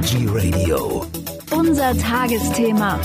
Veggie Radio. Unser Tagesthema.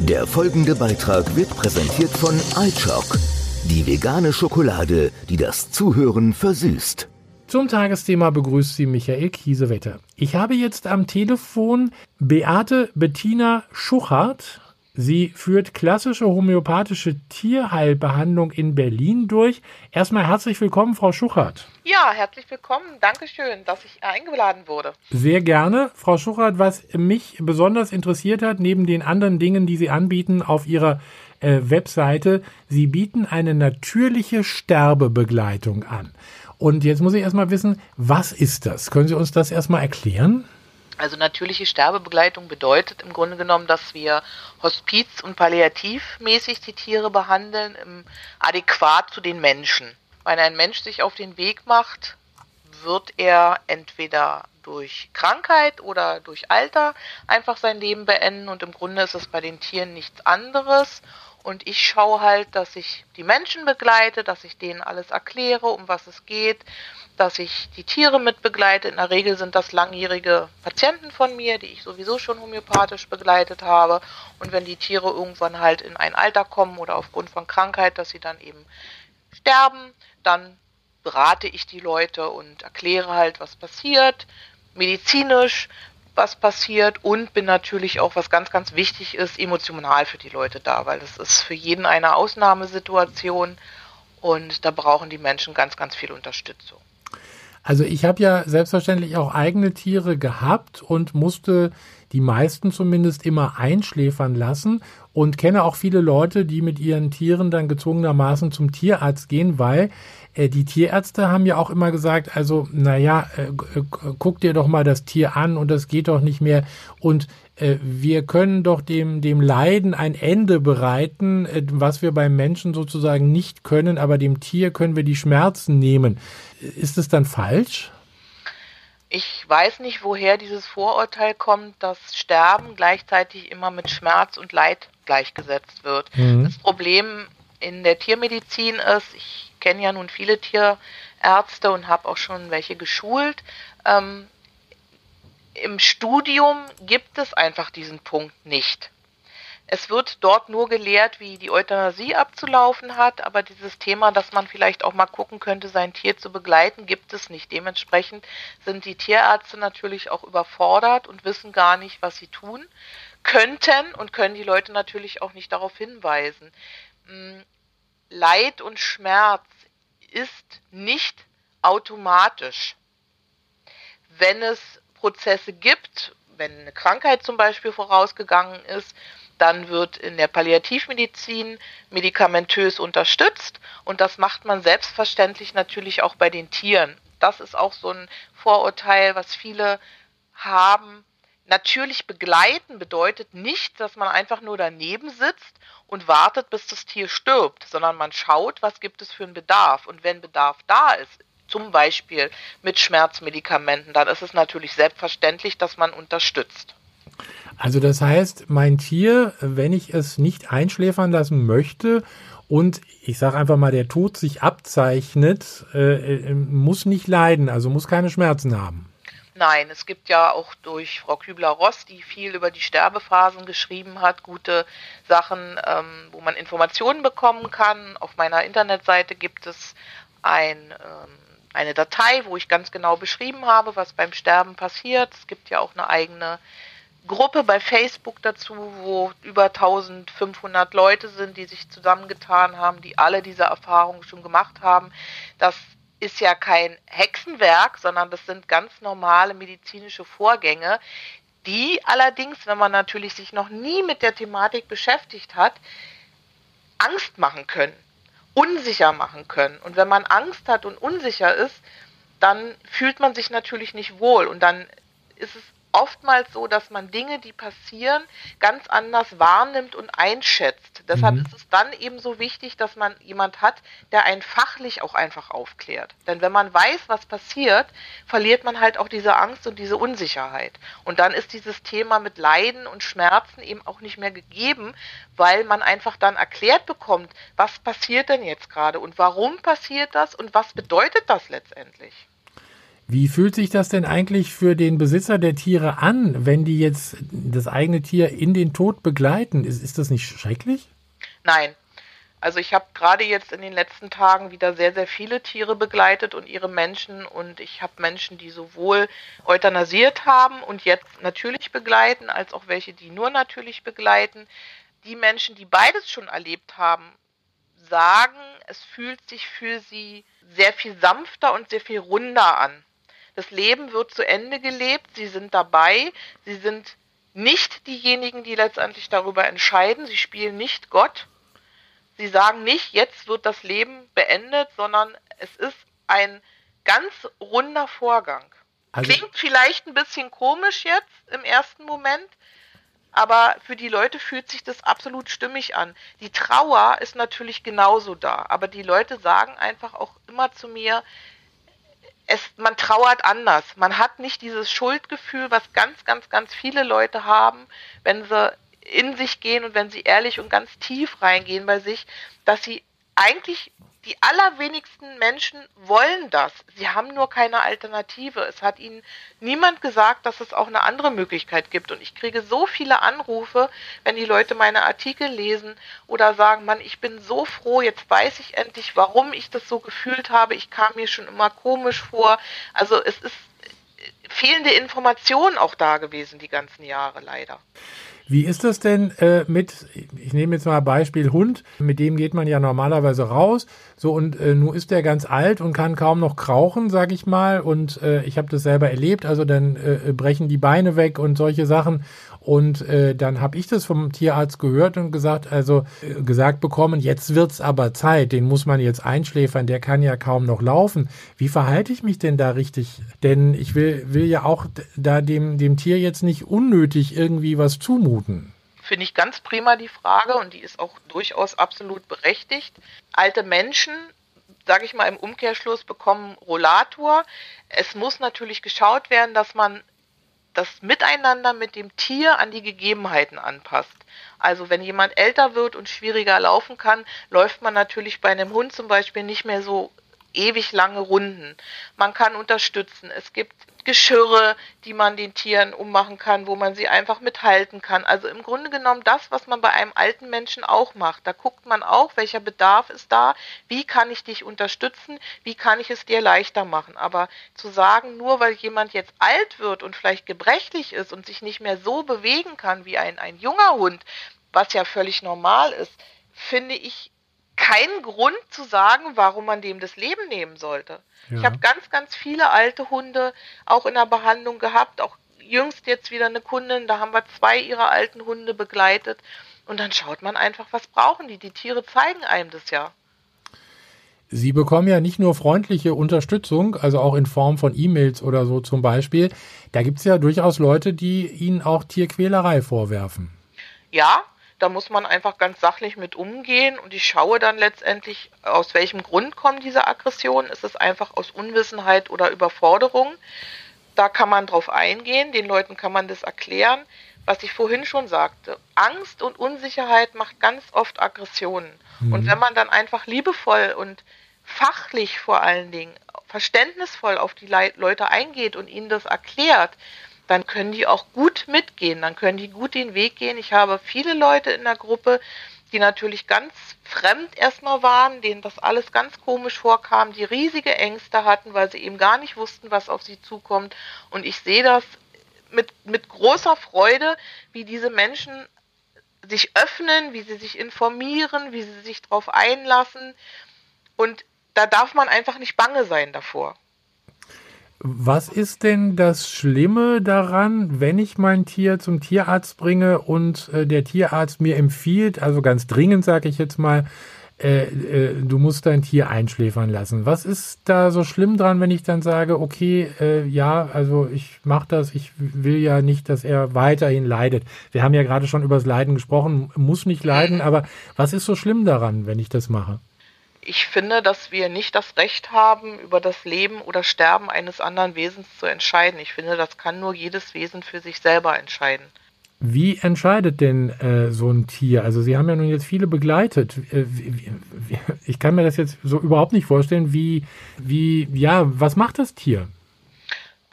Der folgende Beitrag wird präsentiert von iChock, die vegane Schokolade, die das Zuhören versüßt. Zum Tagesthema begrüßt Sie Michael Kiesewetter. Ich habe jetzt am Telefon Beate Bettina Schuchert. Sie führt klassische homöopathische Tierheilbehandlung in Berlin durch. Erstmal herzlich willkommen, Frau Schuchert. Ja, herzlich willkommen. Dankeschön, dass ich eingeladen wurde. Sehr gerne. Frau Schuchert, was mich besonders interessiert hat, neben den anderen Dingen, die Sie anbieten auf Ihrer äh, Webseite, Sie bieten eine natürliche Sterbebegleitung an. Und jetzt muss ich erstmal wissen, was ist das? Können Sie uns das erstmal erklären? Also natürliche Sterbebegleitung bedeutet im Grunde genommen, dass wir hospiz- und palliativmäßig die Tiere behandeln, im, adäquat zu den Menschen. Wenn ein Mensch sich auf den Weg macht, wird er entweder durch Krankheit oder durch Alter einfach sein Leben beenden und im Grunde ist es bei den Tieren nichts anderes. Und ich schaue halt, dass ich die Menschen begleite, dass ich denen alles erkläre, um was es geht, dass ich die Tiere mit begleite. In der Regel sind das langjährige Patienten von mir, die ich sowieso schon homöopathisch begleitet habe. Und wenn die Tiere irgendwann halt in ein Alter kommen oder aufgrund von Krankheit, dass sie dann eben sterben, dann berate ich die Leute und erkläre halt, was passiert, medizinisch, was passiert und bin natürlich auch, was ganz, ganz wichtig ist, emotional für die Leute da, weil das ist für jeden eine Ausnahmesituation und da brauchen die Menschen ganz, ganz viel Unterstützung. Also ich habe ja selbstverständlich auch eigene Tiere gehabt und musste die meisten zumindest immer einschläfern lassen und kenne auch viele Leute, die mit ihren Tieren dann gezwungenermaßen zum Tierarzt gehen, weil äh, die Tierärzte haben ja auch immer gesagt, also naja, äh, äh, guck dir doch mal das Tier an und das geht doch nicht mehr. Und wir können doch dem, dem Leiden ein Ende bereiten, äh, was wir beim Menschen sozusagen nicht können, aber dem Tier können wir die Schmerzen nehmen. Ist es dann falsch? Ich weiß nicht, woher dieses Vorurteil kommt, dass Sterben gleichzeitig immer mit Schmerz und Leid gleichgesetzt wird. Mhm. Das Problem in der Tiermedizin ist, ich kenne ja nun viele Tierärzte und habe auch schon welche geschult. Ähm, Im Studium gibt es einfach diesen Punkt nicht. Es wird dort nur gelehrt, wie die Euthanasie abzulaufen hat, aber dieses Thema, dass man vielleicht auch mal gucken könnte, sein Tier zu begleiten, gibt es nicht. Dementsprechend sind die Tierärzte natürlich auch überfordert und wissen gar nicht, was sie tun könnten und können die Leute natürlich auch nicht darauf hinweisen. Hm, Leid und Schmerz ist nicht automatisch. Wenn es Prozesse gibt, wenn eine Krankheit zum Beispiel vorausgegangen ist, dann wird in der Palliativmedizin medikamentös unterstützt und das macht man selbstverständlich natürlich auch bei den Tieren. Das ist auch so ein Vorurteil, was viele haben. Natürlich begleiten bedeutet nicht, dass man einfach nur daneben sitzt und wartet, bis das Tier stirbt, sondern man schaut, was gibt es für einen Bedarf. Und wenn Bedarf da ist, zum Beispiel mit Schmerzmedikamenten, dann ist es natürlich selbstverständlich, dass man unterstützt. Also das heißt, mein Tier, wenn ich es nicht einschläfern lassen möchte und ich sage einfach mal, der Tod sich abzeichnet, äh, äh, muss nicht leiden, also muss keine Schmerzen haben. Nein, es gibt ja auch durch Frau Kübler-Ross, die viel über die Sterbephasen geschrieben hat, gute Sachen, ähm, wo man Informationen bekommen kann. Auf meiner Internetseite gibt es ein, ähm, eine Datei, wo ich ganz genau beschrieben habe, was beim Sterben passiert. Es gibt ja auch eine eigene Gruppe bei Facebook dazu, wo über 1500 Leute sind, die sich zusammengetan haben, die alle diese Erfahrungen schon gemacht haben. Das ist ja kein Hexenwerk, sondern das sind ganz normale medizinische Vorgänge, die allerdings, wenn man natürlich sich noch nie mit der Thematik beschäftigt hat, Angst machen können, unsicher machen können. Und wenn man Angst hat und unsicher ist, dann fühlt man sich natürlich nicht wohl und dann ist es oftmals so, dass man Dinge, die passieren, ganz anders wahrnimmt und einschätzt. Deshalb mhm. ist es dann eben so wichtig, dass man jemand hat, der einen fachlich auch einfach aufklärt. Denn wenn man weiß, was passiert, verliert man halt auch diese Angst und diese Unsicherheit. Und dann ist dieses Thema mit Leiden und Schmerzen eben auch nicht mehr gegeben, weil man einfach dann erklärt bekommt, was passiert denn jetzt gerade und warum passiert das und was bedeutet das letztendlich. Wie fühlt sich das denn eigentlich für den Besitzer der Tiere an, wenn die jetzt das eigene Tier in den Tod begleiten? Ist, ist das nicht schrecklich? Nein. Also ich habe gerade jetzt in den letzten Tagen wieder sehr, sehr viele Tiere begleitet und ihre Menschen und ich habe Menschen, die sowohl euthanasiert haben und jetzt natürlich begleiten, als auch welche, die nur natürlich begleiten. Die Menschen, die beides schon erlebt haben, sagen, es fühlt sich für sie sehr viel sanfter und sehr viel runder an. Das Leben wird zu Ende gelebt, sie sind dabei, sie sind nicht diejenigen, die letztendlich darüber entscheiden, sie spielen nicht Gott. Sie sagen nicht, jetzt wird das Leben beendet, sondern es ist ein ganz runder Vorgang. Also Klingt vielleicht ein bisschen komisch jetzt im ersten Moment, aber für die Leute fühlt sich das absolut stimmig an. Die Trauer ist natürlich genauso da, aber die Leute sagen einfach auch immer zu mir, es, man trauert anders. Man hat nicht dieses Schuldgefühl, was ganz, ganz, ganz viele Leute haben, wenn sie in sich gehen und wenn sie ehrlich und ganz tief reingehen bei sich, dass sie eigentlich die allerwenigsten Menschen wollen das. Sie haben nur keine Alternative. Es hat ihnen niemand gesagt, dass es auch eine andere Möglichkeit gibt. Und ich kriege so viele Anrufe, wenn die Leute meine Artikel lesen oder sagen, Mann, ich bin so froh, jetzt weiß ich endlich, warum ich das so gefühlt habe. Ich kam mir schon immer komisch vor. Also es ist fehlende Informationen auch da gewesen die ganzen Jahre leider. Wie ist das denn äh, mit, ich nehme jetzt mal Beispiel Hund, mit dem geht man ja normalerweise raus, so und äh, nun ist der ganz alt und kann kaum noch krauchen, sag ich mal, und äh, ich habe das selber erlebt, also dann äh, brechen die Beine weg und solche Sachen und äh, dann habe ich das vom Tierarzt gehört und gesagt, also äh, gesagt bekommen, jetzt wird's aber Zeit, den muss man jetzt einschläfern, der kann ja kaum noch laufen. Wie verhalte ich mich denn da richtig? Denn ich will, will ja auch da dem, dem Tier jetzt nicht unnötig irgendwie was zumuten. Finde ich ganz prima die Frage und die ist auch durchaus absolut berechtigt. Alte Menschen sage ich mal, im Umkehrschluss bekommen Rollator. Es muss natürlich geschaut werden, dass man das Miteinander mit dem Tier an die Gegebenheiten anpasst. Also wenn jemand älter wird und schwieriger laufen kann, läuft man natürlich bei einem Hund zum Beispiel nicht mehr so ewig lange Runden. Man kann unterstützen. Es gibt Geschirre, die man den Tieren ummachen kann, wo man sie einfach mithalten kann. Also im Grunde genommen das, was man bei einem alten Menschen auch macht. Da guckt man auch, welcher Bedarf ist da, wie kann ich dich unterstützen, wie kann ich es dir leichter machen. Aber zu sagen, nur weil jemand jetzt alt wird und vielleicht gebrechlich ist und sich nicht mehr so bewegen kann wie ein, ein junger Hund, was ja völlig normal ist, finde ich keinen Grund zu sagen, warum man dem das Leben nehmen sollte. Ja. Ich habe ganz, ganz viele alte Hunde auch in der Behandlung gehabt, auch jüngst jetzt wieder eine Kundin, da haben wir zwei ihrer alten Hunde begleitet und dann schaut man einfach, was brauchen die. Die Tiere zeigen einem das ja. Sie bekommen ja nicht nur freundliche Unterstützung, also auch in Form von E-Mails oder so zum Beispiel. Da gibt es ja durchaus Leute, die Ihnen auch Tierquälerei vorwerfen. Ja, da muss man einfach ganz sachlich mit umgehen und ich schaue dann letztendlich, aus welchem Grund kommen diese Aggressionen. Ist es einfach aus Unwissenheit oder Überforderung? Da kann man drauf eingehen, den Leuten kann man das erklären. Was ich vorhin schon sagte, Angst und Unsicherheit macht ganz oft Aggressionen. Mhm. Und wenn man dann einfach liebevoll und fachlich vor allen Dingen, verständnisvoll auf die Leute eingeht und ihnen das erklärt, dann können die auch gut mitgehen, dann können die gut den Weg gehen. Ich habe viele Leute in der Gruppe, die natürlich ganz fremd erstmal waren, denen das alles ganz komisch vorkam, die riesige Ängste hatten, weil sie eben gar nicht wussten, was auf sie zukommt. Und ich sehe das mit, mit großer Freude, wie diese Menschen sich öffnen, wie sie sich informieren, wie sie sich darauf einlassen. Und da darf man einfach nicht bange sein davor. Was ist denn das Schlimme daran, wenn ich mein Tier zum Tierarzt bringe und äh, der Tierarzt mir empfiehlt, also ganz dringend sage ich jetzt mal, äh, äh, du musst dein Tier einschläfern lassen. Was ist da so schlimm dran, wenn ich dann sage, okay, äh, ja, also ich mache das, ich will ja nicht, dass er weiterhin leidet. Wir haben ja gerade schon über das Leiden gesprochen, muss nicht leiden, aber was ist so schlimm daran, wenn ich das mache? Ich finde, dass wir nicht das Recht haben, über das Leben oder Sterben eines anderen Wesens zu entscheiden. Ich finde, das kann nur jedes Wesen für sich selber entscheiden. Wie entscheidet denn äh, so ein Tier? Also Sie haben ja nun jetzt viele begleitet. Äh, wie, wie, ich kann mir das jetzt so überhaupt nicht vorstellen, wie, wie, ja, was macht das Tier?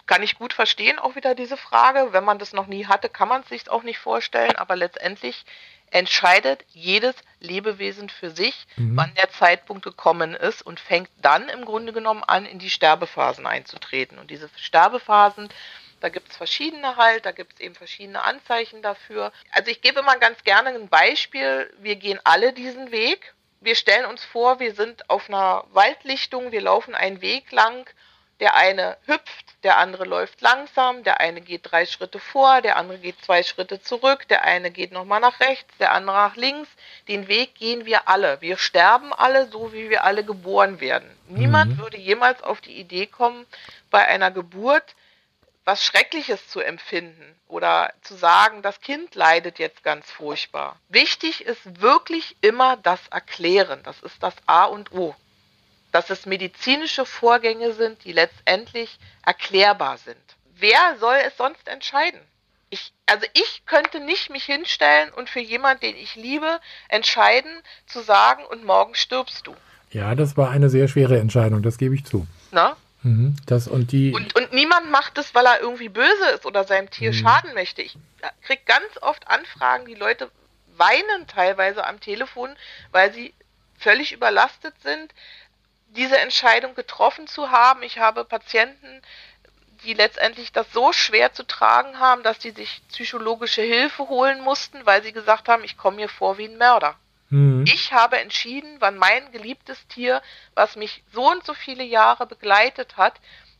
Kann ich gut verstehen, auch wieder diese Frage. Wenn man das noch nie hatte, kann man es sich auch nicht vorstellen. Aber letztendlich entscheidet jedes Lebewesen für sich, mhm. wann der Zeitpunkt gekommen ist und fängt dann im Grunde genommen an, in die Sterbephasen einzutreten. Und diese Sterbephasen, da gibt es verschiedene halt, da gibt es eben verschiedene Anzeichen dafür. Also ich gebe mal ganz gerne ein Beispiel. Wir gehen alle diesen Weg. Wir stellen uns vor, wir sind auf einer Waldlichtung, wir laufen einen Weg lang der eine hüpft, der andere läuft langsam, der eine geht drei Schritte vor, der andere geht zwei Schritte zurück, der eine geht nochmal nach rechts, der andere nach links. Den Weg gehen wir alle. Wir sterben alle, so wie wir alle geboren werden. Mhm. Niemand würde jemals auf die Idee kommen, bei einer Geburt was Schreckliches zu empfinden oder zu sagen, das Kind leidet jetzt ganz furchtbar. Wichtig ist wirklich immer das Erklären. Das ist das A und O dass es medizinische Vorgänge sind, die letztendlich erklärbar sind. Wer soll es sonst entscheiden? Ich, also ich könnte nicht mich hinstellen und für jemanden, den ich liebe, entscheiden, zu sagen, und morgen stirbst du. Ja, das war eine sehr schwere Entscheidung, das gebe ich zu. Na? Mhm, das und, die und, und niemand macht es, weil er irgendwie böse ist oder seinem Tier mhm. schaden möchte. Ich kriege ganz oft Anfragen, die Leute weinen teilweise am Telefon, weil sie völlig überlastet sind, diese Entscheidung getroffen zu haben. Ich habe Patienten, die letztendlich das so schwer zu tragen haben, dass sie sich psychologische Hilfe holen mussten, weil sie gesagt haben, ich komme mir vor wie ein Mörder. Mhm. Ich habe entschieden, wann mein geliebtes Tier, was mich so und so viele Jahre begleitet hat,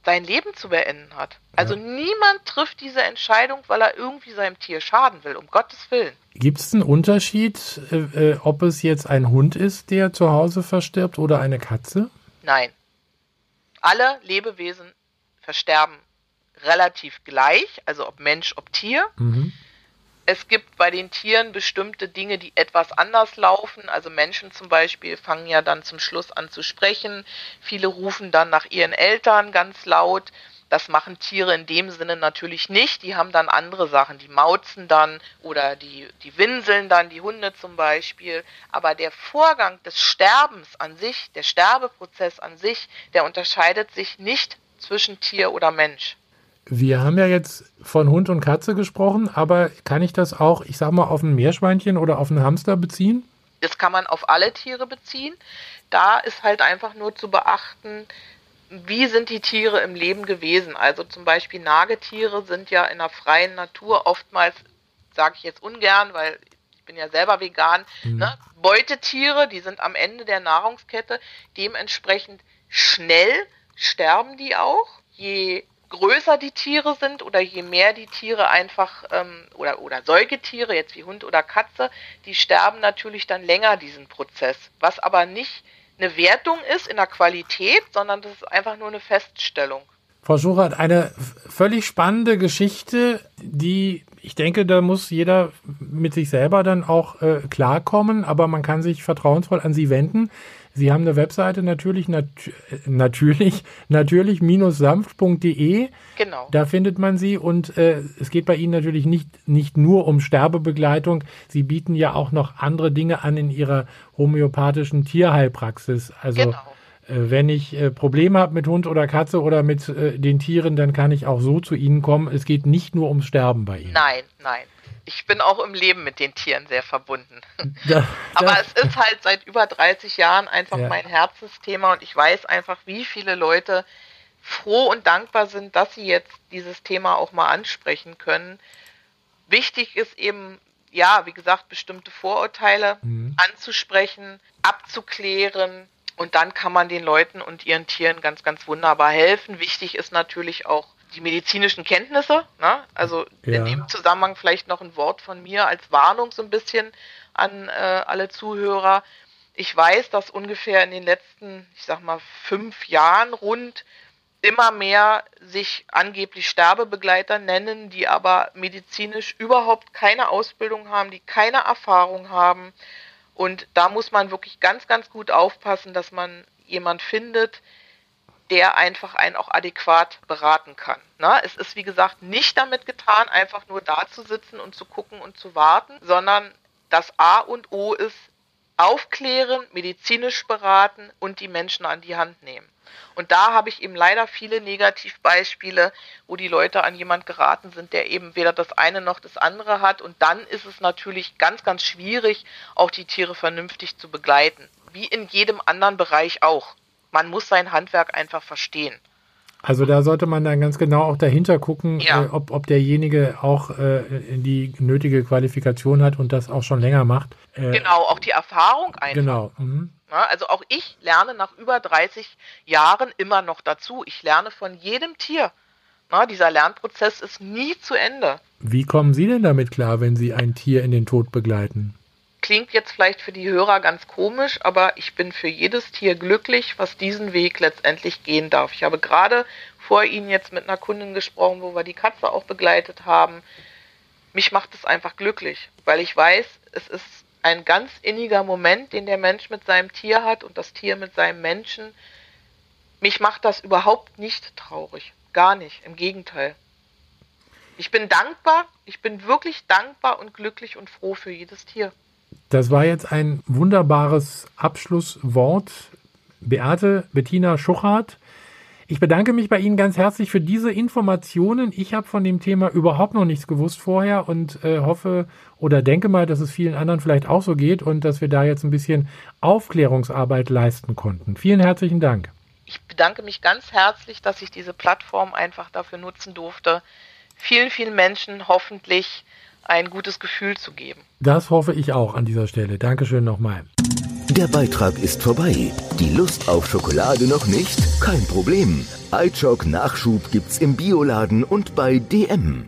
sein Leben zu beenden hat. Also ja. niemand trifft diese Entscheidung, weil er irgendwie seinem Tier schaden will, um Gottes Willen. Gibt es einen Unterschied, äh, äh, ob es jetzt ein Hund ist, der zu Hause verstirbt oder eine Katze? Nein. Alle Lebewesen versterben relativ gleich, also ob Mensch, ob Tier. Mhm. Es gibt bei den Tieren bestimmte Dinge, die etwas anders laufen. Also Menschen zum Beispiel fangen ja dann zum Schluss an zu sprechen. Viele rufen dann nach ihren Eltern ganz laut. Das machen Tiere in dem Sinne natürlich nicht. Die haben dann andere Sachen. Die mauzen dann oder die, die winseln dann, die Hunde zum Beispiel. Aber der Vorgang des Sterbens an sich, der Sterbeprozess an sich, der unterscheidet sich nicht zwischen Tier oder Mensch. Wir haben ja jetzt von Hund und Katze gesprochen, aber kann ich das auch, ich sag mal, auf ein Meerschweinchen oder auf einen Hamster beziehen? Das kann man auf alle Tiere beziehen. Da ist halt einfach nur zu beachten, wie sind die Tiere im Leben gewesen? Also zum Beispiel Nagetiere sind ja in der freien Natur oftmals, sage ich jetzt ungern, weil ich bin ja selber vegan, mhm. ne? Beutetiere, die sind am Ende der Nahrungskette. Dementsprechend schnell sterben die auch. Je größer die Tiere sind oder je mehr die Tiere einfach ähm, oder, oder Säugetiere, jetzt wie Hund oder Katze, die sterben natürlich dann länger diesen Prozess. Was aber nicht eine Wertung ist in der Qualität, sondern das ist einfach nur eine Feststellung. Frau Schuchert, eine völlig spannende Geschichte, die ich denke, da muss jeder mit sich selber dann auch äh, klarkommen, aber man kann sich vertrauensvoll an Sie wenden. Sie haben eine Webseite natürlich, nat natürlich, natürlich minus sanft.de. Genau. Da findet man sie und äh, es geht bei Ihnen natürlich nicht, nicht nur um Sterbebegleitung. Sie bieten ja auch noch andere Dinge an in Ihrer homöopathischen Tierheilpraxis. Also genau. äh, wenn ich äh, Probleme habe mit Hund oder Katze oder mit äh, den Tieren, dann kann ich auch so zu Ihnen kommen. Es geht nicht nur ums Sterben bei Ihnen. Nein, nein ich bin auch im Leben mit den Tieren sehr verbunden. Da, Aber da, es ist halt seit über 30 Jahren einfach ja. mein Herzensthema und ich weiß einfach, wie viele Leute froh und dankbar sind, dass sie jetzt dieses Thema auch mal ansprechen können. Wichtig ist eben, ja, wie gesagt, bestimmte Vorurteile mhm. anzusprechen, abzuklären und dann kann man den Leuten und ihren Tieren ganz, ganz wunderbar helfen. Wichtig ist natürlich auch die medizinischen Kenntnisse. Ne? Also ja. in dem Zusammenhang vielleicht noch ein Wort von mir als Warnung so ein bisschen an äh, alle Zuhörer. Ich weiß, dass ungefähr in den letzten, ich sag mal, fünf Jahren rund immer mehr sich angeblich Sterbebegleiter nennen, die aber medizinisch überhaupt keine Ausbildung haben, die keine Erfahrung haben. Und da muss man wirklich ganz, ganz gut aufpassen, dass man jemand findet, der einfach einen auch adäquat beraten kann. Na, es ist wie gesagt nicht damit getan, einfach nur da zu sitzen und zu gucken und zu warten, sondern das A und O ist aufklären, medizinisch beraten und die Menschen an die Hand nehmen. Und da habe ich eben leider viele Negativbeispiele, wo die Leute an jemand geraten sind, der eben weder das eine noch das andere hat. Und dann ist es natürlich ganz, ganz schwierig, auch die Tiere vernünftig zu begleiten. Wie in jedem anderen Bereich auch. Man muss sein Handwerk einfach verstehen. Also da sollte man dann ganz genau auch dahinter gucken, ja. äh, ob, ob derjenige auch äh, die nötige Qualifikation hat und das auch schon länger macht. Äh, genau, auch die Erfahrung einfach. Genau. Mhm. Ja, also auch ich lerne nach über 30 Jahren immer noch dazu. Ich lerne von jedem Tier. Na, dieser Lernprozess ist nie zu Ende. Wie kommen Sie denn damit klar, wenn Sie ein Tier in den Tod begleiten? Klingt jetzt vielleicht für die Hörer ganz komisch, aber ich bin für jedes Tier glücklich, was diesen Weg letztendlich gehen darf. Ich habe gerade vor Ihnen jetzt mit einer Kundin gesprochen, wo wir die Katze auch begleitet haben. Mich macht es einfach glücklich, weil ich weiß, es ist ein ganz inniger Moment, den der Mensch mit seinem Tier hat und das Tier mit seinem Menschen. Mich macht das überhaupt nicht traurig. Gar nicht. Im Gegenteil. Ich bin dankbar, ich bin wirklich dankbar und glücklich und froh für jedes Tier. Das war jetzt ein wunderbares Abschlusswort. Beate Bettina Schuchart ich bedanke mich bei Ihnen ganz herzlich für diese Informationen. Ich habe von dem Thema überhaupt noch nichts gewusst vorher und äh, hoffe oder denke mal, dass es vielen anderen vielleicht auch so geht und dass wir da jetzt ein bisschen Aufklärungsarbeit leisten konnten. Vielen herzlichen Dank. Ich bedanke mich ganz herzlich, dass ich diese Plattform einfach dafür nutzen durfte, vielen, vielen Menschen hoffentlich ein gutes Gefühl zu geben. Das hoffe ich auch an dieser Stelle. Dankeschön nochmal. Der Beitrag ist vorbei. Die Lust auf Schokolade noch nicht? Kein Problem. iChock Nachschub gibt's im Bioladen und bei DM.